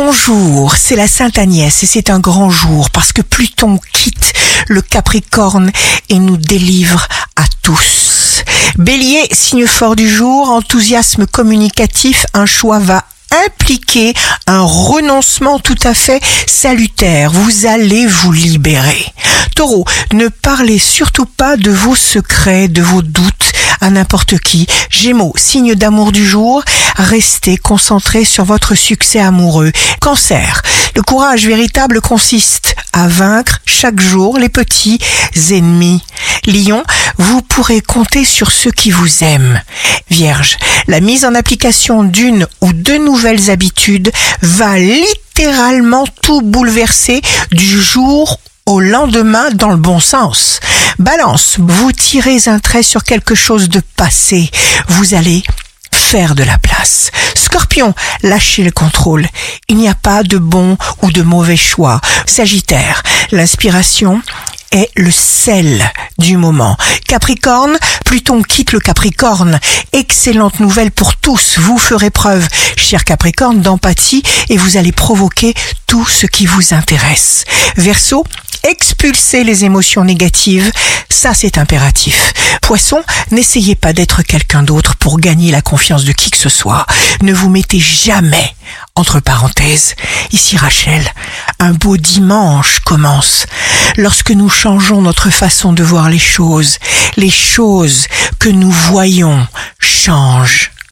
Bonjour, c'est la Sainte Agnès et c'est un grand jour parce que Pluton quitte le Capricorne et nous délivre à tous. Bélier, signe fort du jour, enthousiasme communicatif, un choix va impliquer un renoncement tout à fait salutaire. Vous allez vous libérer. Taureau, ne parlez surtout pas de vos secrets, de vos doutes à n'importe qui. Gémeaux, signe d'amour du jour, restez concentré sur votre succès amoureux. Cancer, le courage véritable consiste à vaincre chaque jour les petits ennemis. Lion, vous pourrez compter sur ceux qui vous aiment. Vierge, la mise en application d'une ou deux nouvelles habitudes va littéralement tout bouleverser du jour au lendemain dans le bon sens. Balance, vous tirez un trait sur quelque chose de passé. Vous allez faire de la place. Scorpion, lâchez le contrôle. Il n'y a pas de bon ou de mauvais choix. Sagittaire, l'inspiration est le sel du moment. Capricorne, Pluton quitte le Capricorne. Excellente nouvelle pour tous. Vous ferez preuve, cher Capricorne, d'empathie et vous allez provoquer tout ce qui vous intéresse. Verseau, expulsez les émotions négatives, ça c'est impératif. Poisson, n'essayez pas d'être quelqu'un d'autre pour gagner la confiance de qui que ce soit. Ne vous mettez jamais entre parenthèses. Ici Rachel, un beau dimanche commence. Lorsque nous changeons notre façon de voir les choses, les choses que nous voyons changent.